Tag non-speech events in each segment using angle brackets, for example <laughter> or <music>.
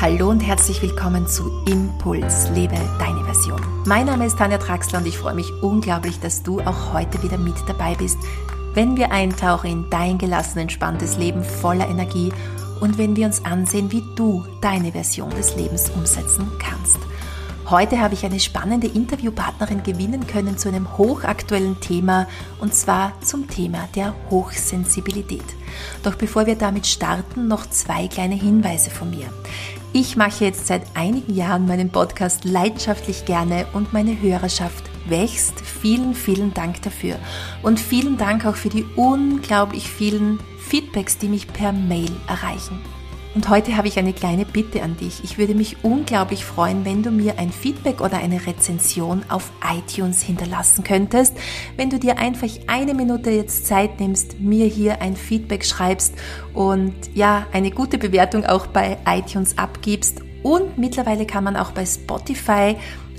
Hallo und herzlich willkommen zu Impuls, lebe deine Version. Mein Name ist Tanja Traxler und ich freue mich unglaublich, dass du auch heute wieder mit dabei bist, wenn wir eintauchen in dein gelassen, entspanntes Leben voller Energie und wenn wir uns ansehen, wie du deine Version des Lebens umsetzen kannst. Heute habe ich eine spannende Interviewpartnerin gewinnen können zu einem hochaktuellen Thema und zwar zum Thema der Hochsensibilität. Doch bevor wir damit starten, noch zwei kleine Hinweise von mir. Ich mache jetzt seit einigen Jahren meinen Podcast leidenschaftlich gerne und meine Hörerschaft wächst. Vielen, vielen Dank dafür. Und vielen Dank auch für die unglaublich vielen Feedbacks, die mich per Mail erreichen. Und heute habe ich eine kleine Bitte an dich. Ich würde mich unglaublich freuen, wenn du mir ein Feedback oder eine Rezension auf iTunes hinterlassen könntest. Wenn du dir einfach eine Minute jetzt Zeit nimmst, mir hier ein Feedback schreibst und ja, eine gute Bewertung auch bei iTunes abgibst. Und mittlerweile kann man auch bei Spotify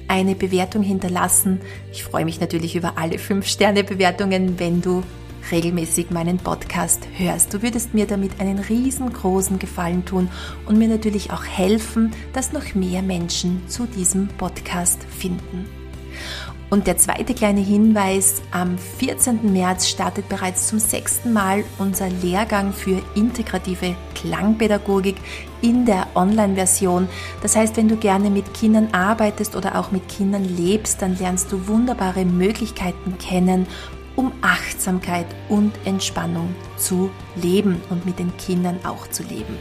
eine Bewertung hinterlassen. Ich freue mich natürlich über alle 5-Sterne-Bewertungen, wenn du regelmäßig meinen Podcast hörst. Du würdest mir damit einen riesengroßen Gefallen tun und mir natürlich auch helfen, dass noch mehr Menschen zu diesem Podcast finden. Und der zweite kleine Hinweis, am 14. März startet bereits zum sechsten Mal unser Lehrgang für integrative Klangpädagogik in der Online-Version. Das heißt, wenn du gerne mit Kindern arbeitest oder auch mit Kindern lebst, dann lernst du wunderbare Möglichkeiten kennen, um Achtsamkeit und Entspannung zu leben und mit den Kindern auch zu leben.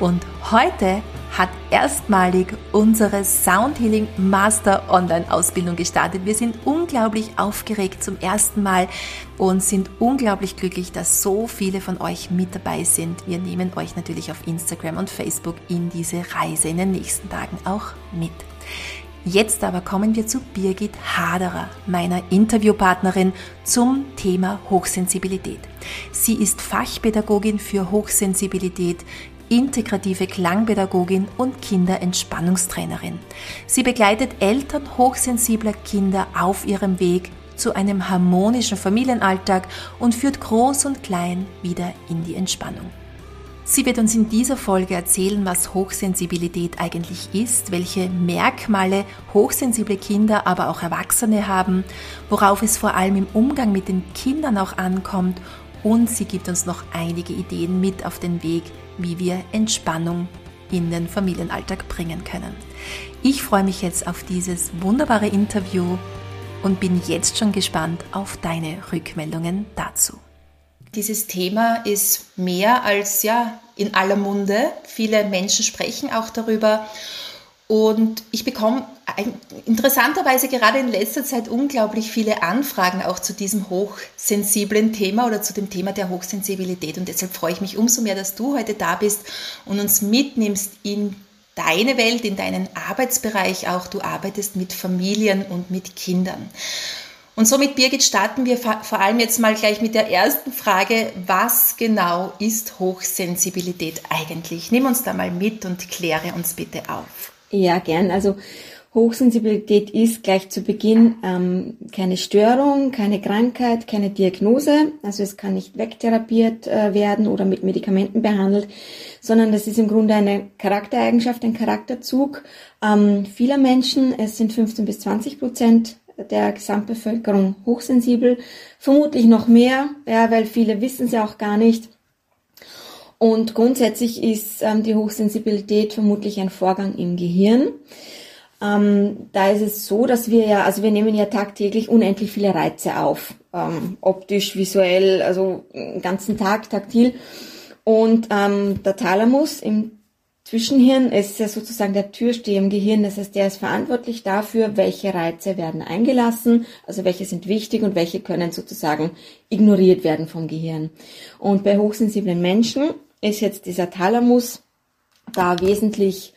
Und heute hat erstmalig unsere Sound Healing Master Online Ausbildung gestartet. Wir sind unglaublich aufgeregt zum ersten Mal und sind unglaublich glücklich, dass so viele von euch mit dabei sind. Wir nehmen euch natürlich auf Instagram und Facebook in diese Reise in den nächsten Tagen auch mit. Jetzt aber kommen wir zu Birgit Haderer, meiner Interviewpartnerin zum Thema Hochsensibilität. Sie ist Fachpädagogin für Hochsensibilität, integrative Klangpädagogin und Kinderentspannungstrainerin. Sie begleitet Eltern hochsensibler Kinder auf ihrem Weg zu einem harmonischen Familienalltag und führt Groß und Klein wieder in die Entspannung. Sie wird uns in dieser Folge erzählen, was Hochsensibilität eigentlich ist, welche Merkmale hochsensible Kinder, aber auch Erwachsene haben, worauf es vor allem im Umgang mit den Kindern auch ankommt und sie gibt uns noch einige Ideen mit auf den Weg, wie wir Entspannung in den Familienalltag bringen können. Ich freue mich jetzt auf dieses wunderbare Interview und bin jetzt schon gespannt auf deine Rückmeldungen dazu. Dieses Thema ist mehr als ja in aller Munde. Viele Menschen sprechen auch darüber. Und ich bekomme interessanterweise gerade in letzter Zeit unglaublich viele Anfragen auch zu diesem hochsensiblen Thema oder zu dem Thema der Hochsensibilität. Und deshalb freue ich mich umso mehr, dass du heute da bist und uns mitnimmst in deine Welt, in deinen Arbeitsbereich auch. Du arbeitest mit Familien und mit Kindern. Und somit, Birgit, starten wir vor allem jetzt mal gleich mit der ersten Frage. Was genau ist Hochsensibilität eigentlich? Nimm uns da mal mit und kläre uns bitte auf. Ja, gern. Also Hochsensibilität ist gleich zu Beginn ähm, keine Störung, keine Krankheit, keine Diagnose. Also es kann nicht wegtherapiert äh, werden oder mit Medikamenten behandelt, sondern das ist im Grunde eine Charaktereigenschaft, ein Charakterzug ähm, vieler Menschen. Es sind 15 bis 20 Prozent der Gesamtbevölkerung hochsensibel, vermutlich noch mehr, ja, weil viele wissen es ja auch gar nicht. Und grundsätzlich ist ähm, die Hochsensibilität vermutlich ein Vorgang im Gehirn. Ähm, da ist es so, dass wir ja, also wir nehmen ja tagtäglich unendlich viele Reize auf, ähm, optisch, visuell, also den ganzen Tag taktil. Und ähm, der Thalamus im Zwischenhirn ist ja sozusagen der Türsteher im Gehirn. Das heißt, der ist verantwortlich dafür, welche Reize werden eingelassen, also welche sind wichtig und welche können sozusagen ignoriert werden vom Gehirn. Und bei hochsensiblen Menschen ist jetzt dieser Thalamus da wesentlich,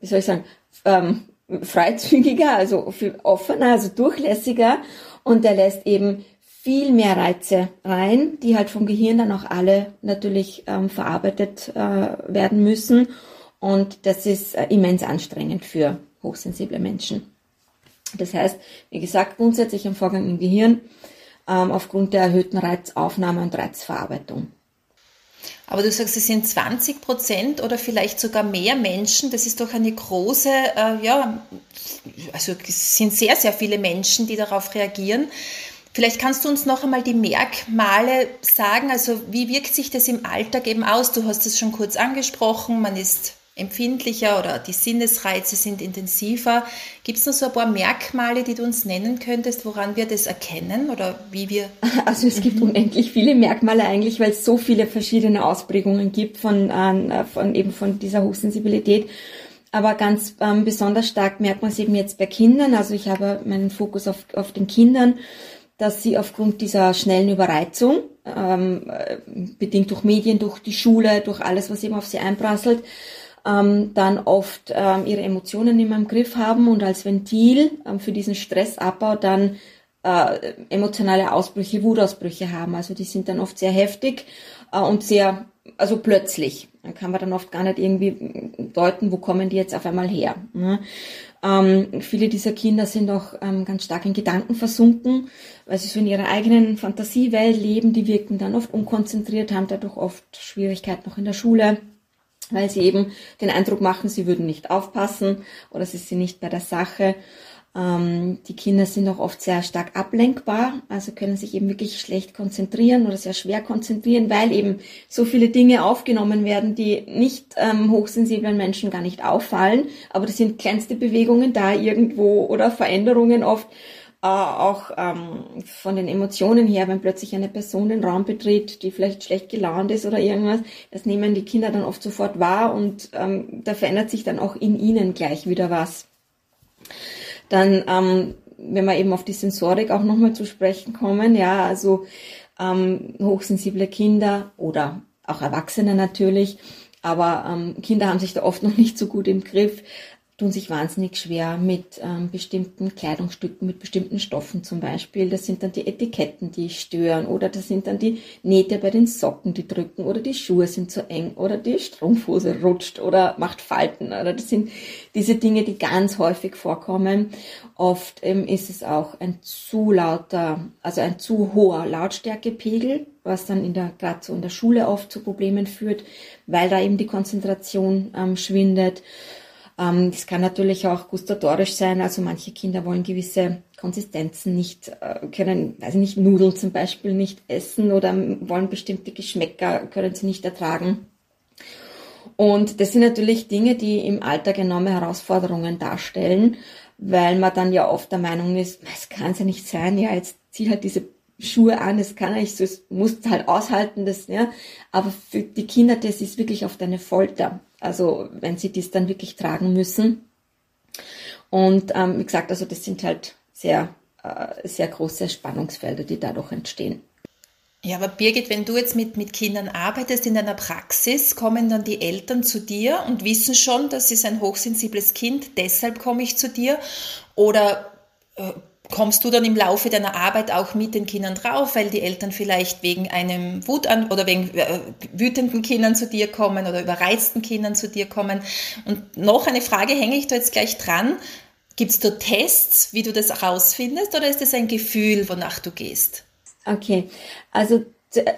wie soll ich sagen, ähm, freizügiger, also offener, also durchlässiger und der lässt eben viel mehr Reize rein, die halt vom Gehirn dann auch alle natürlich ähm, verarbeitet äh, werden müssen und das ist äh, immens anstrengend für hochsensible Menschen. Das heißt, wie gesagt, grundsätzlich ein Vorgang im Gehirn ähm, aufgrund der erhöhten Reizaufnahme und Reizverarbeitung. Aber du sagst, es sind 20 Prozent oder vielleicht sogar mehr Menschen. Das ist doch eine große, äh, ja, also es sind sehr, sehr viele Menschen, die darauf reagieren. Vielleicht kannst du uns noch einmal die Merkmale sagen. Also wie wirkt sich das im Alltag eben aus? Du hast es schon kurz angesprochen. Man ist empfindlicher oder die Sinnesreize sind intensiver. Gibt es noch so ein paar Merkmale, die du uns nennen könntest, woran wir das erkennen oder wie wir? <laughs> Also es gibt unendlich viele Merkmale eigentlich, weil es so viele verschiedene Ausprägungen gibt von, äh, von eben von dieser Hochsensibilität. Aber ganz ähm, besonders stark merkt man es eben jetzt bei Kindern. Also ich habe meinen Fokus auf, auf den Kindern, dass sie aufgrund dieser schnellen Überreizung, ähm, äh, bedingt durch Medien, durch die Schule, durch alles, was eben auf sie einprasselt, ähm, dann oft ähm, ihre Emotionen immer im Griff haben und als Ventil ähm, für diesen Stressabbau dann äh, emotionale Ausbrüche, Wutausbrüche haben. Also die sind dann oft sehr heftig äh, und sehr, also plötzlich. Dann kann man dann oft gar nicht irgendwie deuten, wo kommen die jetzt auf einmal her. Ne? Ähm, viele dieser Kinder sind auch ähm, ganz stark in Gedanken versunken, weil sie so in ihrer eigenen Fantasiewelt leben. Die wirken dann oft unkonzentriert, haben dadurch oft Schwierigkeiten noch in der Schule weil sie eben den Eindruck machen, sie würden nicht aufpassen oder sie sind nicht bei der Sache. Ähm, die Kinder sind auch oft sehr stark ablenkbar, also können sich eben wirklich schlecht konzentrieren oder sehr schwer konzentrieren, weil eben so viele Dinge aufgenommen werden, die nicht ähm, hochsensiblen Menschen gar nicht auffallen, aber das sind kleinste Bewegungen da irgendwo oder Veränderungen oft auch ähm, von den Emotionen her, wenn plötzlich eine Person den Raum betritt, die vielleicht schlecht gelaunt ist oder irgendwas, das nehmen die Kinder dann oft sofort wahr und ähm, da verändert sich dann auch in ihnen gleich wieder was. Dann, ähm, wenn wir eben auf die Sensorik auch nochmal zu sprechen kommen, ja, also ähm, hochsensible Kinder oder auch Erwachsene natürlich, aber ähm, Kinder haben sich da oft noch nicht so gut im Griff tun sich wahnsinnig schwer mit ähm, bestimmten Kleidungsstücken, mit bestimmten Stoffen zum Beispiel. Das sind dann die Etiketten, die stören oder das sind dann die Nähte bei den Socken, die drücken oder die Schuhe sind zu eng oder die Strumpfhose rutscht oder macht Falten oder das sind diese Dinge, die ganz häufig vorkommen. Oft ähm, ist es auch ein zu lauter, also ein zu hoher Lautstärkepegel, was dann in der, gerade so in der Schule oft zu Problemen führt, weil da eben die Konzentration ähm, schwindet. Ähm, das kann natürlich auch gustatorisch sein. Also manche Kinder wollen gewisse Konsistenzen nicht, äh, können, weiß ich nicht, Nudeln zum Beispiel nicht essen oder wollen bestimmte Geschmäcker, können sie nicht ertragen. Und das sind natürlich Dinge, die im Alltag enorme Herausforderungen darstellen, weil man dann ja oft der Meinung ist, es kann ja nicht sein, ja, jetzt zieh halt diese Schuhe an, das kann ich so, es muss halt aushalten, das, ja. Aber für die Kinder, das ist wirklich oft eine Folter. Also wenn sie dies dann wirklich tragen müssen. Und ähm, wie gesagt, also das sind halt sehr, äh, sehr große Spannungsfelder, die dadurch entstehen. Ja, aber Birgit, wenn du jetzt mit, mit Kindern arbeitest in deiner Praxis, kommen dann die Eltern zu dir und wissen schon, das ist ein hochsensibles Kind, deshalb komme ich zu dir? Oder äh, kommst du dann im Laufe deiner Arbeit auch mit den Kindern drauf, weil die Eltern vielleicht wegen einem Wut an oder wegen äh, wütenden Kindern zu dir kommen oder überreizten Kindern zu dir kommen. Und noch eine Frage hänge ich da jetzt gleich dran. Gibt es da Tests, wie du das herausfindest, oder ist das ein Gefühl, wonach du gehst? Okay, also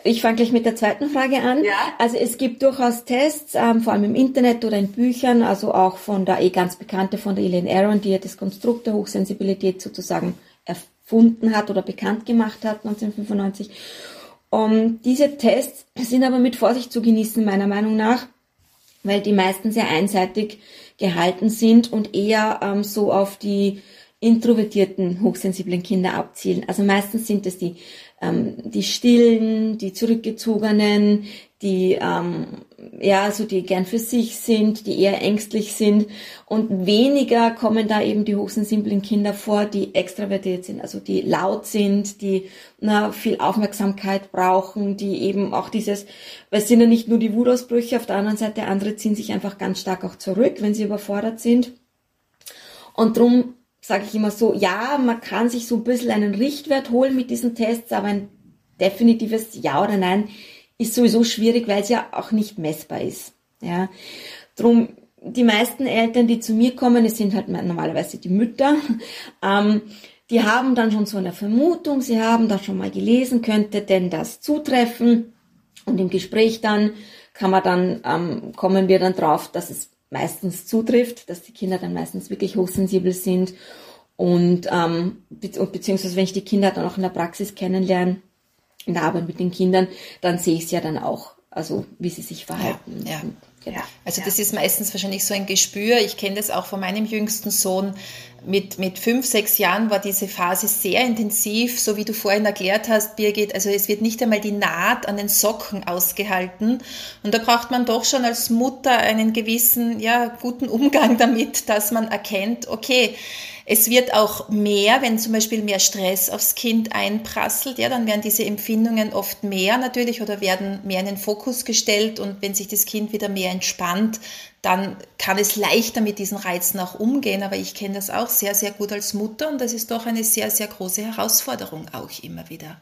ich fange gleich mit der zweiten Frage an. Ja. Also es gibt durchaus Tests, ähm, vor allem im Internet oder in Büchern, also auch von der eh ganz bekannte, von der Elaine Aron, die ja das Konstrukt der Hochsensibilität sozusagen erfunden hat oder bekannt gemacht hat 1995. Um, diese Tests sind aber mit Vorsicht zu genießen, meiner Meinung nach, weil die meisten sehr einseitig gehalten sind und eher ähm, so auf die introvertierten, hochsensiblen Kinder abzielen. Also meistens sind es die ähm, die Stillen, die Zurückgezogenen, die ähm, ja so die gern für sich sind, die eher ängstlich sind und weniger kommen da eben die hochsensiblen Kinder vor, die extravertiert sind, also die laut sind, die na, viel Aufmerksamkeit brauchen, die eben auch dieses, weil es sind ja nicht nur die Wutausbrüche, auf der anderen Seite andere ziehen sich einfach ganz stark auch zurück, wenn sie überfordert sind. Und drum sage ich immer so, ja, man kann sich so ein bisschen einen Richtwert holen mit diesen Tests, aber ein definitives Ja oder Nein ist sowieso schwierig, weil es ja auch nicht messbar ist. Ja, drum die meisten Eltern, die zu mir kommen, es sind halt normalerweise die Mütter, <laughs> ähm, die haben dann schon so eine Vermutung, sie haben da schon mal gelesen, könnte denn das zutreffen? Und im Gespräch dann kann man dann, ähm, kommen wir dann drauf, dass es meistens zutrifft, dass die Kinder dann meistens wirklich hochsensibel sind. Und ähm, be beziehungsweise wenn ich die Kinder dann auch in der Praxis kennenlerne, in der Arbeit mit den Kindern, dann sehe ich es ja dann auch, also wie sie sich verhalten. Ja, ja. Genau. Also das ist meistens wahrscheinlich so ein Gespür. Ich kenne das auch von meinem jüngsten Sohn. Mit, mit fünf, sechs Jahren war diese Phase sehr intensiv, so wie du vorhin erklärt hast, Birgit. Also es wird nicht einmal die Naht an den Socken ausgehalten. Und da braucht man doch schon als Mutter einen gewissen, ja, guten Umgang damit, dass man erkennt, okay, es wird auch mehr, wenn zum Beispiel mehr Stress aufs Kind einprasselt, ja, dann werden diese Empfindungen oft mehr natürlich oder werden mehr in den Fokus gestellt und wenn sich das Kind wieder mehr entspannt, dann kann es leichter mit diesen Reizen auch umgehen. Aber ich kenne das auch sehr, sehr gut als Mutter und das ist doch eine sehr, sehr große Herausforderung auch immer wieder.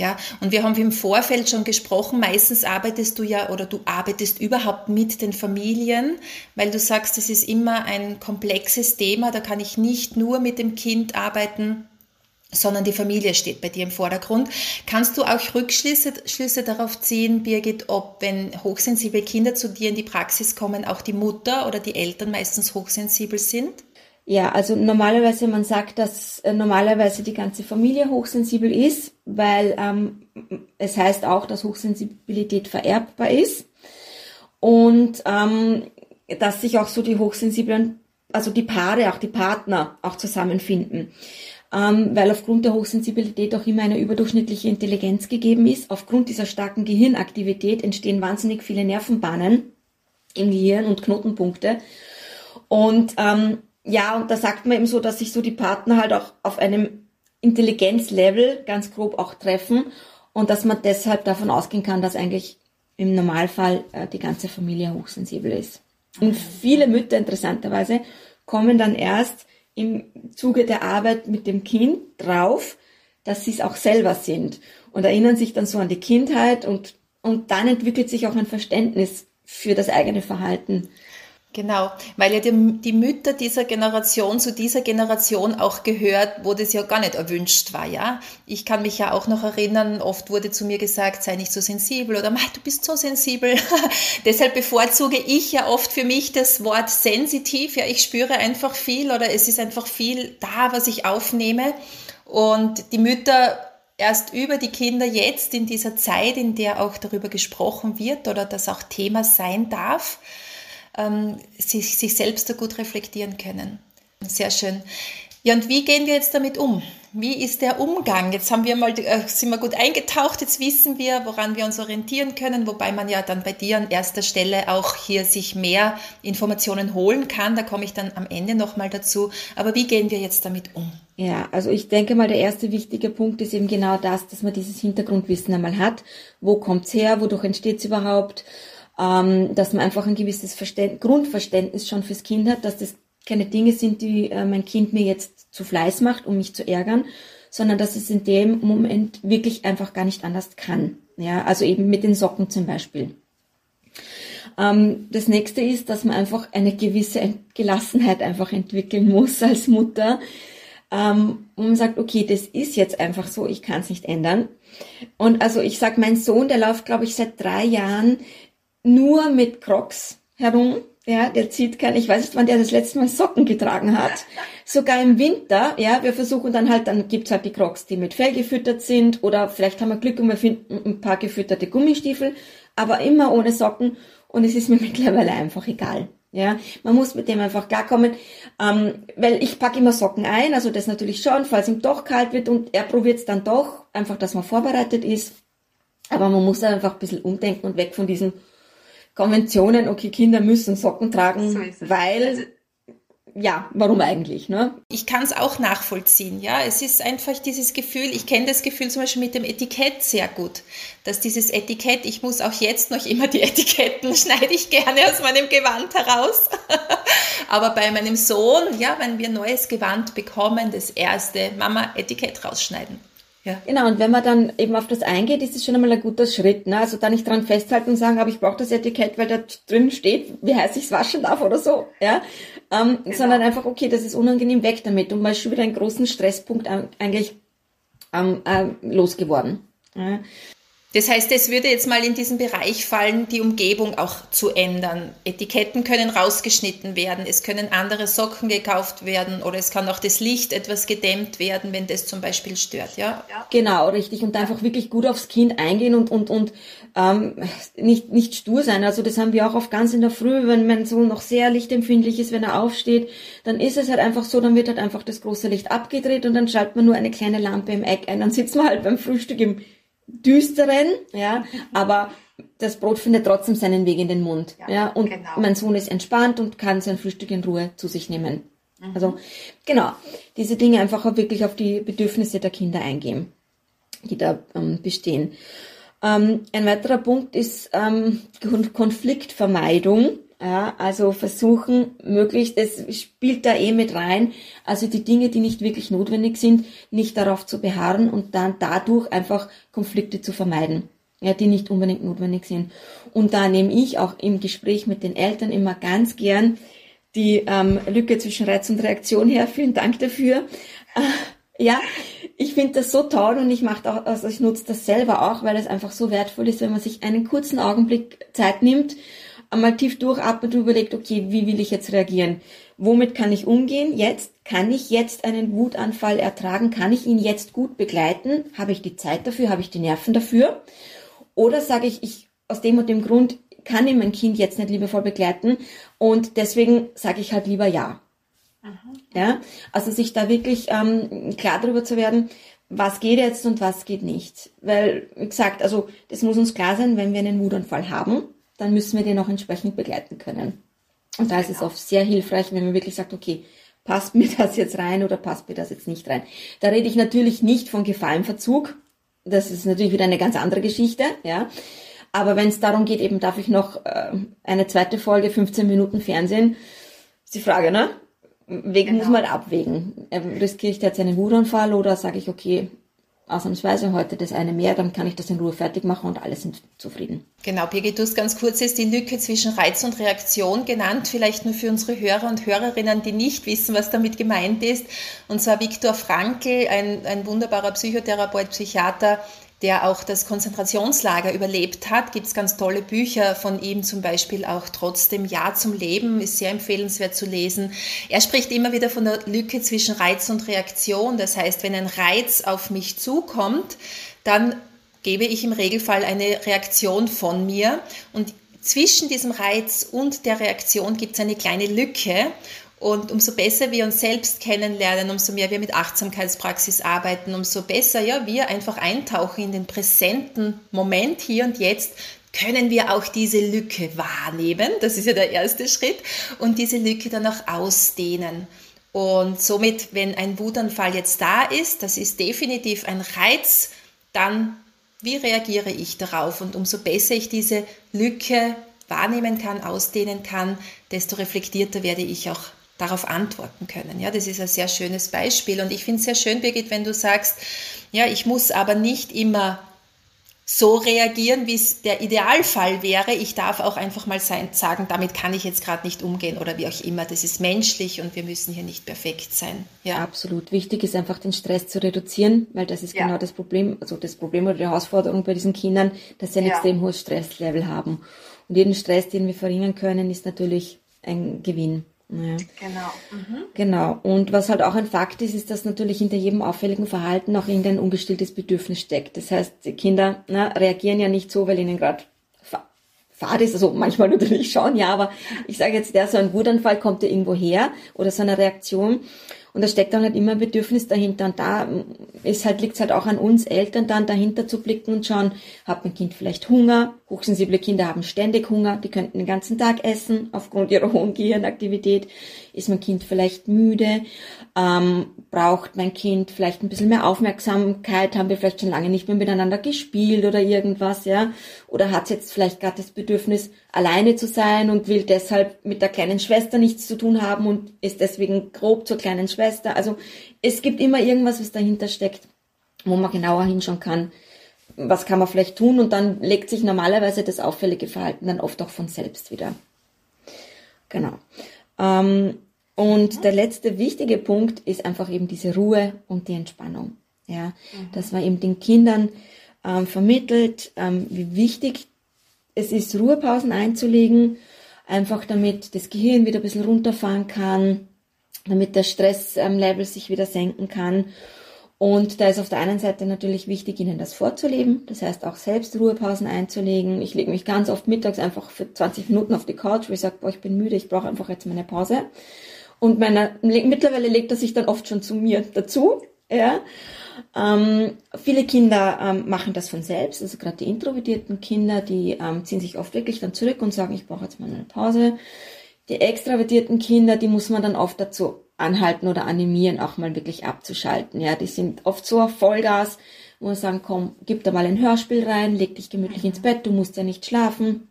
Ja, und wir haben im Vorfeld schon gesprochen, meistens arbeitest du ja oder du arbeitest überhaupt mit den Familien, weil du sagst, es ist immer ein komplexes Thema, da kann ich nicht nur mit dem Kind arbeiten, sondern die Familie steht bei dir im Vordergrund. Kannst du auch Rückschlüsse Schlüsse darauf ziehen, Birgit, ob wenn hochsensible Kinder zu dir in die Praxis kommen, auch die Mutter oder die Eltern meistens hochsensibel sind? Ja, also normalerweise, man sagt, dass äh, normalerweise die ganze Familie hochsensibel ist, weil ähm, es heißt auch, dass Hochsensibilität vererbbar ist und ähm, dass sich auch so die hochsensiblen, also die Paare, auch die Partner auch zusammenfinden. Ähm, weil aufgrund der Hochsensibilität auch immer eine überdurchschnittliche Intelligenz gegeben ist. Aufgrund dieser starken Gehirnaktivität entstehen wahnsinnig viele Nervenbahnen im Gehirn und Knotenpunkte. Und ähm, ja, und da sagt man eben so, dass sich so die Partner halt auch auf einem Intelligenzlevel ganz grob auch treffen und dass man deshalb davon ausgehen kann, dass eigentlich im Normalfall äh, die ganze Familie hochsensibel ist. Und viele Mütter interessanterweise kommen dann erst im Zuge der Arbeit mit dem Kind drauf, dass sie es auch selber sind und erinnern sich dann so an die Kindheit und, und dann entwickelt sich auch ein Verständnis für das eigene Verhalten. Genau, weil ja die, die, Mütter dieser Generation zu dieser Generation auch gehört, wo das ja gar nicht erwünscht war, ja. Ich kann mich ja auch noch erinnern, oft wurde zu mir gesagt, sei nicht so sensibel oder du bist so sensibel. <laughs> Deshalb bevorzuge ich ja oft für mich das Wort sensitiv, ja, ich spüre einfach viel oder es ist einfach viel da, was ich aufnehme und die Mütter erst über die Kinder jetzt in dieser Zeit, in der auch darüber gesprochen wird oder das auch Thema sein darf, ähm, sich, sich selbst da gut reflektieren können. Sehr schön. Ja, und wie gehen wir jetzt damit um? Wie ist der Umgang? Jetzt haben wir mal, äh, sind wir gut eingetaucht, jetzt wissen wir, woran wir uns orientieren können, wobei man ja dann bei dir an erster Stelle auch hier sich mehr Informationen holen kann. Da komme ich dann am Ende nochmal dazu. Aber wie gehen wir jetzt damit um? Ja, also ich denke mal, der erste wichtige Punkt ist eben genau das, dass man dieses Hintergrundwissen einmal hat. Wo kommt's her? Wodurch entsteht's überhaupt? Ähm, dass man einfach ein gewisses Verständ Grundverständnis schon fürs Kind hat, dass das keine Dinge sind, die äh, mein Kind mir jetzt zu Fleiß macht, um mich zu ärgern, sondern dass es in dem Moment wirklich einfach gar nicht anders kann. Ja, also eben mit den Socken zum Beispiel. Ähm, das nächste ist, dass man einfach eine gewisse Gelassenheit einfach entwickeln muss <laughs> als Mutter. Ähm, und man sagt, okay, das ist jetzt einfach so, ich kann es nicht ändern. Und also ich sag, mein Sohn, der läuft, glaube ich, seit drei Jahren nur mit Crocs herum. Ja, der zieht kein, ich weiß nicht, wann der das letzte Mal Socken getragen hat. <laughs> Sogar im Winter, ja, wir versuchen dann halt, dann gibt's halt die Crocs, die mit Fell gefüttert sind oder vielleicht haben wir Glück und wir finden ein paar gefütterte Gummistiefel, aber immer ohne Socken und es ist mir <laughs> mittlerweile einfach egal. Ja, man muss mit dem einfach klarkommen, ähm, weil ich packe immer Socken ein, also das natürlich schon, falls ihm doch kalt wird und er probiert's dann doch, einfach, dass man vorbereitet ist. Aber man muss da einfach ein bisschen umdenken und weg von diesem Konventionen, okay, Kinder müssen Socken tragen, so weil also, ja, warum eigentlich? Ne? Ich kann es auch nachvollziehen, ja. Es ist einfach dieses Gefühl, ich kenne das Gefühl zum Beispiel mit dem Etikett sehr gut, dass dieses Etikett, ich muss auch jetzt noch immer die <laughs> Etiketten, schneide ich gerne aus meinem Gewand heraus. <laughs> Aber bei meinem Sohn, ja, wenn wir neues Gewand bekommen, das erste, Mama, Etikett rausschneiden. Ja. Genau, und wenn man dann eben auf das eingeht, ist es schon einmal ein guter Schritt. Ne? Also da nicht dran festhalten und sagen, aber ich brauche das Etikett, weil da drin steht, wie heiß ich es waschen darf oder so. Ja? Ähm, genau. Sondern einfach, okay, das ist unangenehm, weg damit. Und man ist schon wieder einen großen Stresspunkt eigentlich ähm, äh, losgeworden. Ja? Das heißt, es würde jetzt mal in diesen Bereich fallen, die Umgebung auch zu ändern. Etiketten können rausgeschnitten werden, es können andere Socken gekauft werden oder es kann auch das Licht etwas gedämmt werden, wenn das zum Beispiel stört, ja? Genau, richtig. Und einfach wirklich gut aufs Kind eingehen und, und, und ähm, nicht, nicht stur sein. Also das haben wir auch oft ganz in der Früh, wenn mein Sohn noch sehr lichtempfindlich ist, wenn er aufsteht, dann ist es halt einfach so, dann wird halt einfach das große Licht abgedreht und dann schaltet man nur eine kleine Lampe im Eck ein. Dann sitzt man halt beim Frühstück im düsteren, ja, aber das Brot findet trotzdem seinen Weg in den Mund, ja, ja und genau. mein Sohn ist entspannt und kann sein Frühstück in Ruhe zu sich nehmen. Mhm. Also genau, diese Dinge einfach auch wirklich auf die Bedürfnisse der Kinder eingehen, die da ähm, bestehen. Ähm, ein weiterer Punkt ist ähm, Konfliktvermeidung. Ja, also versuchen, möglichst, es spielt da eh mit rein, also die Dinge, die nicht wirklich notwendig sind, nicht darauf zu beharren und dann dadurch einfach Konflikte zu vermeiden, ja, die nicht unbedingt notwendig sind. Und da nehme ich auch im Gespräch mit den Eltern immer ganz gern die ähm, Lücke zwischen Reiz und Reaktion her. Vielen Dank dafür. Äh, ja, ich finde das so toll und ich mache auch, also ich nutze das selber auch, weil es einfach so wertvoll ist, wenn man sich einen kurzen Augenblick Zeit nimmt einmal tief durchatmet und überlegt, okay, wie will ich jetzt reagieren? Womit kann ich umgehen? Jetzt kann ich jetzt einen Wutanfall ertragen? Kann ich ihn jetzt gut begleiten? Habe ich die Zeit dafür? Habe ich die Nerven dafür? Oder sage ich, ich aus dem und dem Grund kann ich mein Kind jetzt nicht liebevoll begleiten und deswegen sage ich halt lieber ja. Aha. Ja, also sich da wirklich ähm, klar darüber zu werden, was geht jetzt und was geht nicht. Weil, wie gesagt, also das muss uns klar sein, wenn wir einen Wutanfall haben, dann müssen wir den auch entsprechend begleiten können. Und da ist es genau. oft sehr hilfreich, wenn man wirklich sagt, okay, passt mir <laughs> das jetzt rein oder passt mir das jetzt nicht rein. Da rede ich natürlich nicht von Gefallenverzug. Das ist natürlich wieder eine ganz andere Geschichte, ja. Aber wenn es darum geht, eben darf ich noch äh, eine zweite Folge, 15 Minuten Fernsehen, ist die Frage, ne? Wegen genau. muss man halt abwägen. Äh, riskiere ich da jetzt einen Wutanfall oder sage ich, okay, ausnahmsweise heute das eine mehr, dann kann ich das in Ruhe fertig machen und alle sind zufrieden. Genau, Birgit, du hast ganz kurz jetzt die Lücke zwischen Reiz und Reaktion genannt, vielleicht nur für unsere Hörer und Hörerinnen, die nicht wissen, was damit gemeint ist. Und zwar Viktor Frankl, ein, ein wunderbarer Psychotherapeut, Psychiater, der auch das Konzentrationslager überlebt hat. Gibt es ganz tolle Bücher von ihm, zum Beispiel auch Trotzdem Ja zum Leben, ist sehr empfehlenswert zu lesen. Er spricht immer wieder von der Lücke zwischen Reiz und Reaktion. Das heißt, wenn ein Reiz auf mich zukommt, dann gebe ich im Regelfall eine Reaktion von mir und zwischen diesem Reiz und der Reaktion gibt es eine kleine Lücke und umso besser wir uns selbst kennenlernen, umso mehr wir mit Achtsamkeitspraxis arbeiten, umso besser ja, wir einfach eintauchen in den präsenten Moment hier und jetzt, können wir auch diese Lücke wahrnehmen. Das ist ja der erste Schritt. Und diese Lücke dann auch ausdehnen. Und somit, wenn ein Wutanfall jetzt da ist, das ist definitiv ein Reiz, dann wie reagiere ich darauf? Und umso besser ich diese Lücke wahrnehmen kann, ausdehnen kann, desto reflektierter werde ich auch darauf antworten können. Ja, das ist ein sehr schönes Beispiel. Und ich finde es sehr schön, Birgit, wenn du sagst, ja, ich muss aber nicht immer so reagieren, wie es der Idealfall wäre. Ich darf auch einfach mal sein, sagen, damit kann ich jetzt gerade nicht umgehen oder wie auch immer. Das ist menschlich und wir müssen hier nicht perfekt sein. Ja, absolut. Wichtig ist einfach den Stress zu reduzieren, weil das ist ja. genau das Problem, also das Problem oder die Herausforderung bei diesen Kindern, dass sie ein ja. extrem hohes Stresslevel haben. Und jeden Stress, den wir verringern können, ist natürlich ein Gewinn. Ja. Genau. Mhm. Genau. Und was halt auch ein Fakt ist, ist, dass natürlich hinter jedem auffälligen Verhalten auch irgendein ungestilltes Bedürfnis steckt. Das heißt, die Kinder na, reagieren ja nicht so, weil ihnen gerade fad ist, also manchmal <laughs> natürlich schon, ja, aber ich sage jetzt, der so ein Wutanfall kommt ja irgendwo her oder so eine Reaktion und da steckt dann halt immer ein Bedürfnis dahinter. Und da ist halt, liegt es halt auch an uns Eltern dann dahinter zu blicken und schauen, hat mein Kind vielleicht Hunger? Hochsensible Kinder haben ständig Hunger, die könnten den ganzen Tag essen aufgrund ihrer hohen Gehirnaktivität. Ist mein Kind vielleicht müde? Ähm, braucht mein Kind vielleicht ein bisschen mehr Aufmerksamkeit? Haben wir vielleicht schon lange nicht mehr miteinander gespielt oder irgendwas, ja? Oder hat jetzt vielleicht gerade das Bedürfnis, alleine zu sein und will deshalb mit der kleinen Schwester nichts zu tun haben und ist deswegen grob zur kleinen Schwester? Also es gibt immer irgendwas, was dahinter steckt, wo man genauer hinschauen kann. Was kann man vielleicht tun? Und dann legt sich normalerweise das auffällige Verhalten dann oft auch von selbst wieder. Genau. Ähm, und der letzte wichtige Punkt ist einfach eben diese Ruhe und die Entspannung. Ja, mhm. dass man eben den Kindern ähm, vermittelt, ähm, wie wichtig es ist, Ruhepausen einzulegen, einfach damit das Gehirn wieder ein bisschen runterfahren kann, damit der Stresslevel sich wieder senken kann. Und da ist auf der einen Seite natürlich wichtig, ihnen das vorzuleben. Das heißt auch selbst Ruhepausen einzulegen. Ich lege mich ganz oft mittags einfach für 20 Minuten auf die Couch, wo ich sage, boah, ich bin müde, ich brauche einfach jetzt meine Pause. Und meine, mittlerweile legt er sich dann oft schon zu mir dazu. Ja. Ähm, viele Kinder ähm, machen das von selbst, also gerade die introvertierten Kinder, die ähm, ziehen sich oft wirklich dann zurück und sagen, ich brauche jetzt mal eine Pause. Die extravertierten Kinder, die muss man dann oft dazu anhalten oder animieren, auch mal wirklich abzuschalten. Ja, die sind oft so auf Vollgas, wo man sagen, komm, gib da mal ein Hörspiel rein, leg dich gemütlich ins Bett, du musst ja nicht schlafen,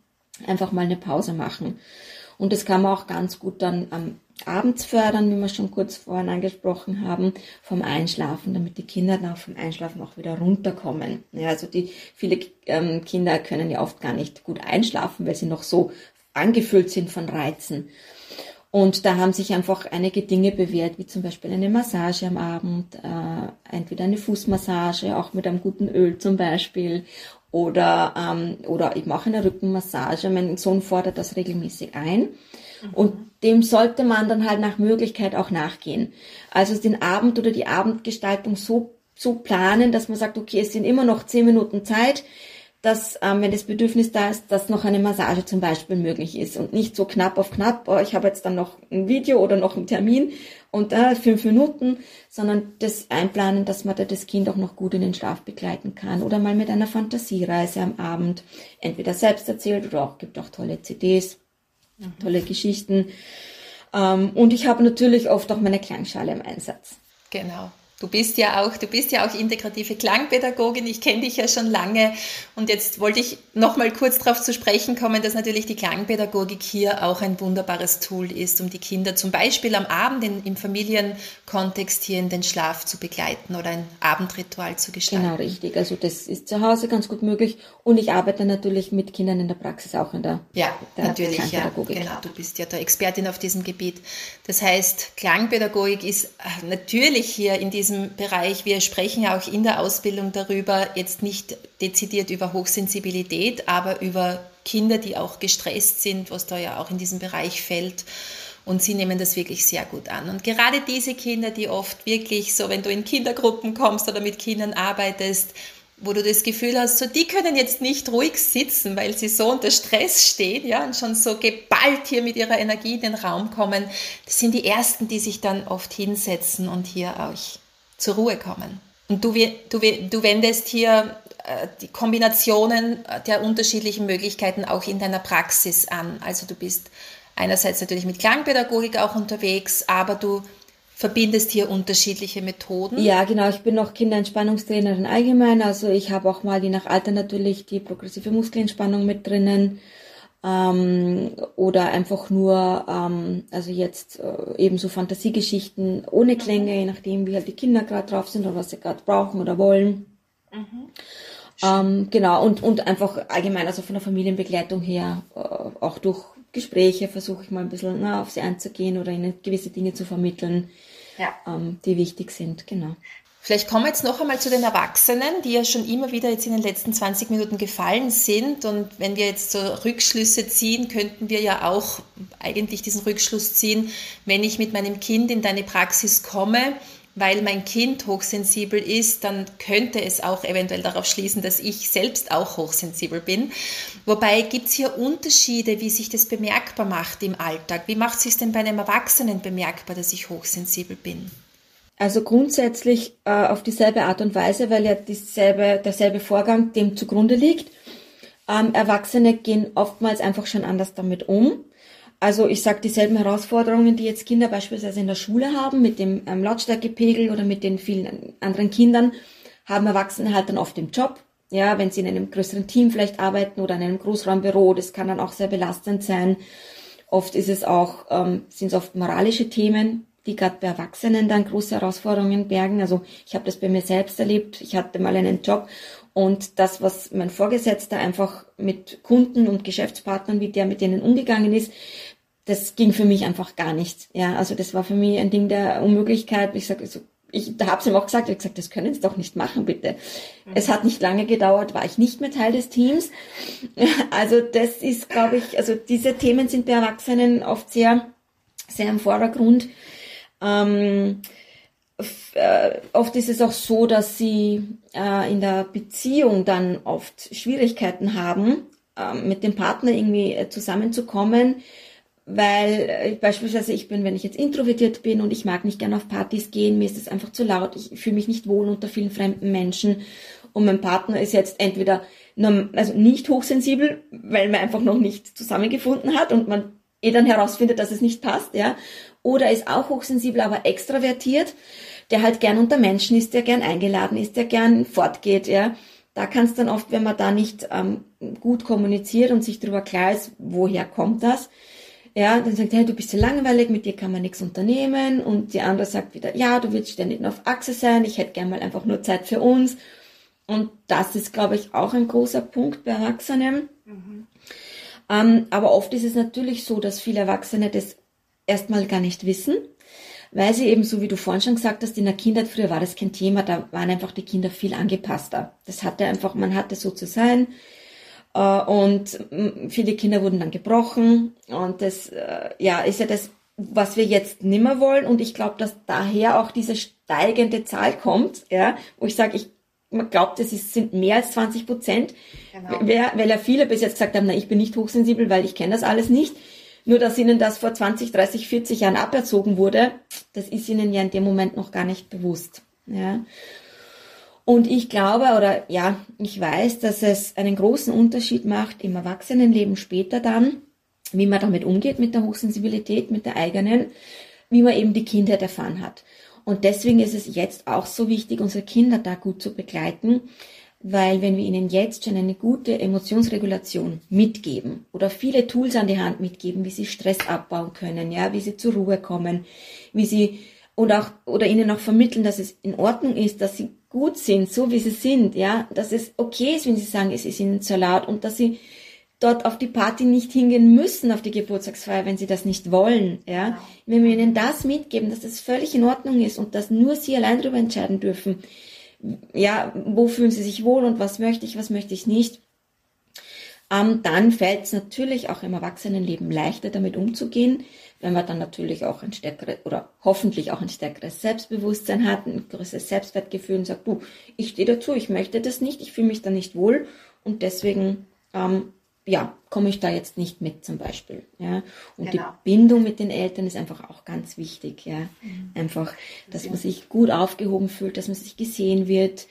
einfach mal eine Pause machen. Und das kann man auch ganz gut dann am abends fördern, wie wir schon kurz vorhin angesprochen haben, vom Einschlafen, damit die Kinder dann vom Einschlafen auch wieder runterkommen. Ja, also die viele ähm, Kinder können ja oft gar nicht gut einschlafen, weil sie noch so angefüllt sind von Reizen. Und da haben sich einfach einige Dinge bewährt, wie zum Beispiel eine Massage am Abend, äh, entweder eine Fußmassage, auch mit einem guten Öl zum Beispiel, oder, ähm, oder ich mache eine Rückenmassage. Mein Sohn fordert das regelmäßig ein. Mhm. Und dem sollte man dann halt nach Möglichkeit auch nachgehen. Also den Abend oder die Abendgestaltung so, so planen, dass man sagt, okay, es sind immer noch zehn Minuten Zeit, dass, ähm, wenn das Bedürfnis da ist, dass noch eine Massage zum Beispiel möglich ist und nicht so knapp auf knapp, oh, ich habe jetzt dann noch ein Video oder noch einen Termin und äh, fünf Minuten, sondern das einplanen, dass man da das Kind auch noch gut in den Schlaf begleiten kann oder mal mit einer Fantasiereise am Abend entweder selbst erzählt oder auch gibt auch tolle CDs, mhm. tolle Geschichten. Ähm, und ich habe natürlich oft auch meine Klangschale im Einsatz. Genau. Du bist ja auch, du bist ja auch integrative Klangpädagogin. Ich kenne dich ja schon lange. Und jetzt wollte ich noch mal kurz darauf zu sprechen kommen, dass natürlich die Klangpädagogik hier auch ein wunderbares Tool ist, um die Kinder zum Beispiel am Abend in, im Familienkontext hier in den Schlaf zu begleiten oder ein Abendritual zu gestalten. Genau, richtig. Also das ist zu Hause ganz gut möglich. Und ich arbeite natürlich mit Kindern in der Praxis auch in der, ja, der natürlich, ja, genau. Du bist ja der Expertin auf diesem Gebiet. Das heißt, Klangpädagogik ist äh, natürlich hier in diesem diesem Bereich, wir sprechen ja auch in der Ausbildung darüber, jetzt nicht dezidiert über Hochsensibilität, aber über Kinder, die auch gestresst sind, was da ja auch in diesem Bereich fällt. Und sie nehmen das wirklich sehr gut an. Und gerade diese Kinder, die oft wirklich so, wenn du in Kindergruppen kommst oder mit Kindern arbeitest, wo du das Gefühl hast, so die können jetzt nicht ruhig sitzen, weil sie so unter Stress stehen, ja, und schon so geballt hier mit ihrer Energie in den Raum kommen. Das sind die ersten, die sich dann oft hinsetzen und hier auch zur Ruhe kommen. Und du, du, du wendest hier äh, die Kombinationen der unterschiedlichen Möglichkeiten auch in deiner Praxis an. Also du bist einerseits natürlich mit Klangpädagogik auch unterwegs, aber du verbindest hier unterschiedliche Methoden. Ja, genau. Ich bin auch Kinderentspannungstrainerin allgemein. Also ich habe auch mal je nach Alter natürlich die progressive Muskelentspannung mit drinnen ähm, oder einfach nur, ähm, also jetzt äh, eben so Fantasiegeschichten ohne Klänge, je nachdem, wie halt die Kinder gerade drauf sind oder was sie gerade brauchen oder wollen. Mhm. Ähm, genau, und, und einfach allgemein, also von der Familienbegleitung her, äh, auch durch Gespräche versuche ich mal ein bisschen na, auf sie einzugehen oder ihnen gewisse Dinge zu vermitteln, ja. ähm, die wichtig sind, genau. Vielleicht kommen wir jetzt noch einmal zu den Erwachsenen, die ja schon immer wieder jetzt in den letzten 20 Minuten gefallen sind. Und wenn wir jetzt so Rückschlüsse ziehen, könnten wir ja auch eigentlich diesen Rückschluss ziehen, wenn ich mit meinem Kind in deine Praxis komme, weil mein Kind hochsensibel ist, dann könnte es auch eventuell darauf schließen, dass ich selbst auch hochsensibel bin. Wobei gibt es hier Unterschiede, wie sich das bemerkbar macht im Alltag? Wie macht es sich denn bei einem Erwachsenen bemerkbar, dass ich hochsensibel bin? Also grundsätzlich äh, auf dieselbe Art und Weise, weil ja dieselbe, derselbe Vorgang dem zugrunde liegt. Ähm, Erwachsene gehen oftmals einfach schon anders damit um. Also ich sage dieselben Herausforderungen, die jetzt Kinder beispielsweise in der Schule haben, mit dem ähm, Lautstärkepegel oder mit den vielen anderen Kindern, haben Erwachsene halt dann oft im Job. Ja, wenn sie in einem größeren Team vielleicht arbeiten oder in einem Großraumbüro, das kann dann auch sehr belastend sein. Oft ist es auch, ähm, sind es oft moralische Themen, die gerade bei Erwachsenen dann große Herausforderungen bergen. Also ich habe das bei mir selbst erlebt. Ich hatte mal einen Job und das, was mein Vorgesetzter einfach mit Kunden und Geschäftspartnern, wie der mit denen umgegangen ist, das ging für mich einfach gar nicht. Ja, also das war für mich ein Ding der Unmöglichkeit. Ich sage, also, ich habe es ihm auch gesagt, ich gesagt, das können Sie doch nicht machen, bitte. Mhm. Es hat nicht lange gedauert, war ich nicht mehr Teil des Teams. <laughs> Also das ist, glaube ich, also diese Themen sind bei Erwachsenen oft sehr, sehr im Vordergrund. Ähm, äh, oft ist es auch so, dass sie äh, in der Beziehung dann oft Schwierigkeiten haben, äh, mit dem Partner irgendwie äh, zusammenzukommen, weil äh, beispielsweise ich bin, wenn ich jetzt introvertiert bin und ich mag nicht gerne auf Partys gehen, mir ist es einfach zu laut, ich fühle mich nicht wohl unter vielen fremden Menschen und mein Partner ist jetzt entweder also nicht hochsensibel, weil man einfach noch nicht zusammengefunden hat und man eh dann herausfindet, dass es nicht passt, ja, oder ist auch hochsensibel, aber extravertiert, der halt gern unter Menschen ist, der gern eingeladen ist, der gern fortgeht, ja. Da kann es dann oft, wenn man da nicht ähm, gut kommuniziert und sich darüber klar ist, woher kommt das, ja, dann sagt, hey, du bist so langweilig, mit dir kann man nichts unternehmen. Und die andere sagt wieder, ja, du willst ständig auf Achse sein, ich hätte gern mal einfach nur Zeit für uns. Und das ist, glaube ich, auch ein großer Punkt bei Erwachsenen. Mhm. Ähm, aber oft ist es natürlich so, dass viele Erwachsene das erstmal gar nicht wissen, weil sie eben, so wie du vorhin schon gesagt hast, in der Kindheit, früher war das kein Thema, da waren einfach die Kinder viel angepasster. Das hatte einfach, man hatte so zu sein. Äh, und viele Kinder wurden dann gebrochen. Und das, äh, ja, ist ja das, was wir jetzt nimmer wollen. Und ich glaube, dass daher auch diese steigende Zahl kommt, ja, wo ich sage, ich man glaubt, es ist, sind mehr als 20 Prozent, genau. weil, weil ja viele bis jetzt gesagt haben, na, ich bin nicht hochsensibel, weil ich kenne das alles nicht. Nur, dass ihnen das vor 20, 30, 40 Jahren aberzogen wurde, das ist ihnen ja in dem Moment noch gar nicht bewusst. Ja. Und ich glaube, oder ja, ich weiß, dass es einen großen Unterschied macht im Erwachsenenleben später dann, wie man damit umgeht mit der Hochsensibilität, mit der eigenen, wie man eben die Kindheit erfahren hat. Und deswegen ist es jetzt auch so wichtig, unsere Kinder da gut zu begleiten, weil wenn wir ihnen jetzt schon eine gute Emotionsregulation mitgeben oder viele Tools an die Hand mitgeben, wie sie Stress abbauen können, ja, wie sie zur Ruhe kommen, wie sie und auch oder ihnen auch vermitteln, dass es in Ordnung ist, dass sie gut sind, so wie sie sind, ja, dass es okay ist, wenn sie sagen, es ist ihnen zu laut und dass sie dort auf die Party nicht hingehen müssen, auf die Geburtstagsfeier, wenn sie das nicht wollen, ja. Genau. Wenn wir ihnen das mitgeben, dass das völlig in Ordnung ist und dass nur sie allein darüber entscheiden dürfen, ja, wo fühlen sie sich wohl und was möchte ich, was möchte ich nicht, ähm, dann fällt es natürlich auch im Erwachsenenleben leichter, damit umzugehen, wenn man dann natürlich auch ein stärkeres oder hoffentlich auch ein stärkeres Selbstbewusstsein hat, ein größeres Selbstwertgefühl und sagt, du, ich stehe dazu, ich möchte das nicht, ich fühle mich da nicht wohl. Und deswegen ähm, ja, komme ich da jetzt nicht mit zum Beispiel. Ja. Und genau. die Bindung mit den Eltern ist einfach auch ganz wichtig. Ja. Mhm. Einfach, dass man sich gut aufgehoben fühlt, dass man sich gesehen wird.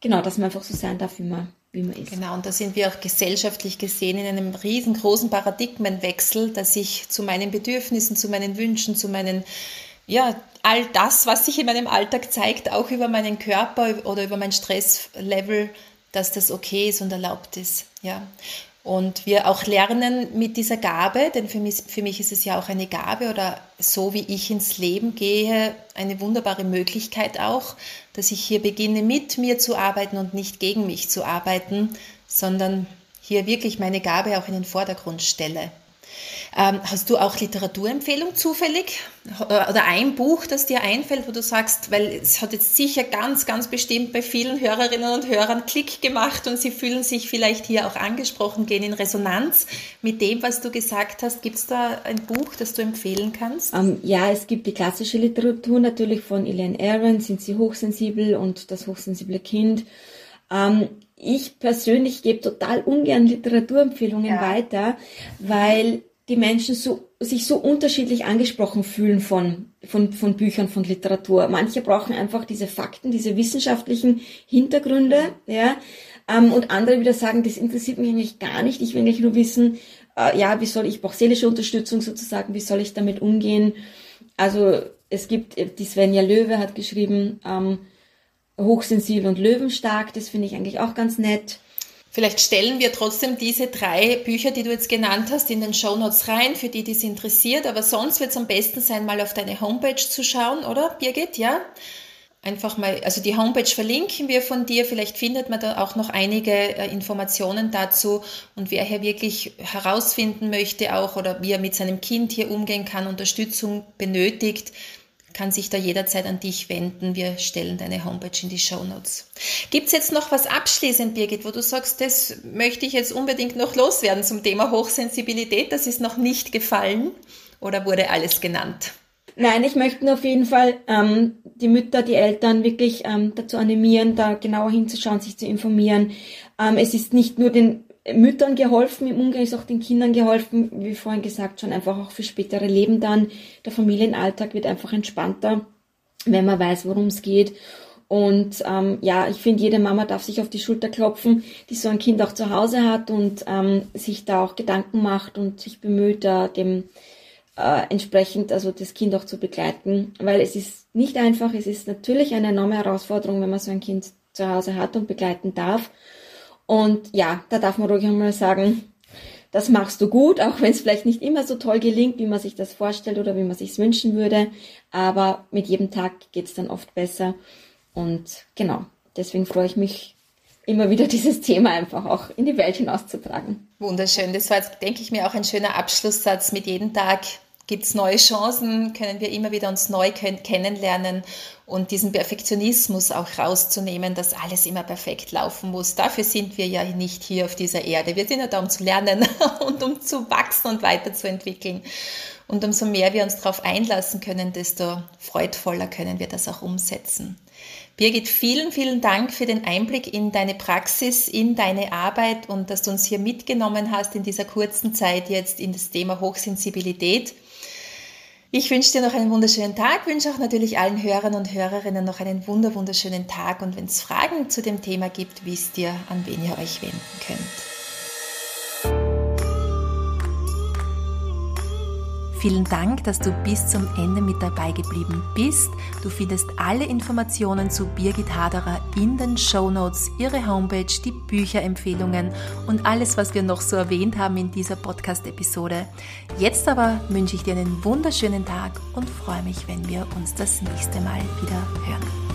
Genau, dass man einfach so sein darf, wie man, wie man ist. Genau, und da sind wir auch gesellschaftlich gesehen in einem riesengroßen Paradigmenwechsel, dass ich zu meinen Bedürfnissen, zu meinen Wünschen, zu meinen ja, all das, was sich in meinem Alltag zeigt, auch über meinen Körper oder über mein Stresslevel, dass das okay ist und erlaubt ist. Ja. Und wir auch lernen mit dieser Gabe, denn für mich, für mich ist es ja auch eine Gabe oder so wie ich ins Leben gehe, eine wunderbare Möglichkeit auch, dass ich hier beginne, mit mir zu arbeiten und nicht gegen mich zu arbeiten, sondern hier wirklich meine Gabe auch in den Vordergrund stelle. Ähm, hast du auch Literaturempfehlung zufällig? Oder ein Buch, das dir einfällt, wo du sagst, weil es hat jetzt sicher ganz, ganz bestimmt bei vielen Hörerinnen und Hörern Klick gemacht und sie fühlen sich vielleicht hier auch angesprochen, gehen in Resonanz mit dem, was du gesagt hast. Gibt es da ein Buch, das du empfehlen kannst? Um, ähm, ja, es gibt die klassische Literatur natürlich von Elaine Aron, Sind sie hochsensibel und das hochsensible Kind. Um, ähm, ich persönlich gebe total ungern Literaturempfehlungen ja. weiter, weil die Menschen so, sich so unterschiedlich angesprochen fühlen von, von, von Büchern, von Literatur. Manche brauchen einfach diese Fakten, diese wissenschaftlichen Hintergründe, ja, ähm, und andere wieder sagen, das interessiert mich eigentlich gar nicht. Ich will eigentlich nur wissen, äh, ja, wie soll ich, brauche seelische Unterstützung sozusagen, wie soll ich damit umgehen? Also, es gibt, äh, die Svenja Löwe hat geschrieben, ähm, hochsensibel und löwenstark, das finde ich eigentlich auch ganz nett. Vielleicht stellen wir trotzdem diese drei Bücher, die du jetzt genannt hast, in den Show Notes rein, für die, die es interessiert. Aber sonst wird es am besten sein, mal auf deine Homepage zu schauen, oder, Birgit? Ja? Einfach mal, also die Homepage verlinken wir von dir. Vielleicht findet man da auch noch einige äh, Informationen dazu. Und wer hier wirklich herausfinden möchte auch oder wie er mit seinem Kind hier umgehen kann, Unterstützung benötigt, kann sich da jederzeit an dich wenden. Wir stellen deine Homepage in die Show Notes. Gibt es jetzt noch was abschließend, Birgit, wo du sagst, das möchte ich jetzt unbedingt noch loswerden zum Thema Hochsensibilität? Das ist noch nicht gefallen oder wurde alles genannt? Nein, ich möchte auf jeden Fall ähm, die Mütter, die Eltern wirklich ähm, dazu animieren, da genauer hinzuschauen, sich zu informieren. Ähm, es ist nicht nur den Müttern geholfen, im Umgang ist auch den Kindern geholfen, wie vorhin gesagt, schon einfach auch für spätere Leben dann. Der Familienalltag wird einfach entspannter, wenn man weiß, worum es geht. Und ähm, ja, ich finde, jede Mama darf sich auf die Schulter klopfen, die so ein Kind auch zu Hause hat und ähm, sich da auch Gedanken macht und sich bemüht, da dem äh, entsprechend also das Kind auch zu begleiten, weil es ist nicht einfach, es ist natürlich eine enorme Herausforderung, wenn man so ein Kind zu Hause hat und begleiten darf. Und ja, da darf man ruhig einmal sagen, das machst du gut, auch wenn es vielleicht nicht immer so toll gelingt, wie man sich das vorstellt oder wie man sich wünschen würde. Aber mit jedem Tag geht's dann oft besser. Und genau, deswegen freue ich mich immer wieder <laughs> dieses Thema einfach auch in die Welt hinauszutragen. Wunderschön. Das war jetzt, denke ich mir, auch ein schöner Abschlusssatz mit jedem Tag gibt es neue Chancen, können wir immer wieder uns neu kennenlernen und diesen Perfektionismus auch rauszunehmen, dass alles immer perfekt laufen muss. Dafür sind wir ja nicht hier auf dieser Erde. Wir sind ja da, um zu lernen <laughs> und um zu wachsen und weiterzuentwickeln. Und umso mehr wir uns darauf einlassen können, desto freudvoller können wir das auch umsetzen. Birgit, vielen, vielen Dank für den Einblick in deine Praxis, in deine Arbeit und dass du uns hier mitgenommen hast in dieser kurzen Zeit jetzt in das Thema Hochsensibilität. Ich wünsche dir noch einen wunderschönen Tag, wünsche auch natürlich allen Hörern und Hörerinnen noch einen wunder wunderschönen Tag und wenn es Fragen zu dem Thema gibt, wisst ihr, an wen ihr euch wenden könnt. Vielen Dank, dass du bis zum Ende mit dabei geblieben bist. Du findest alle Informationen zu Birgit Haderer in den Show Notes, ihre Homepage, die Bücherempfehlungen und alles, was wir noch so erwähnt haben in dieser Podcast-Episode. Jetzt aber wünsche ich dir einen wunderschönen Tag und freue mich, wenn wir uns das nächste Mal wieder hören.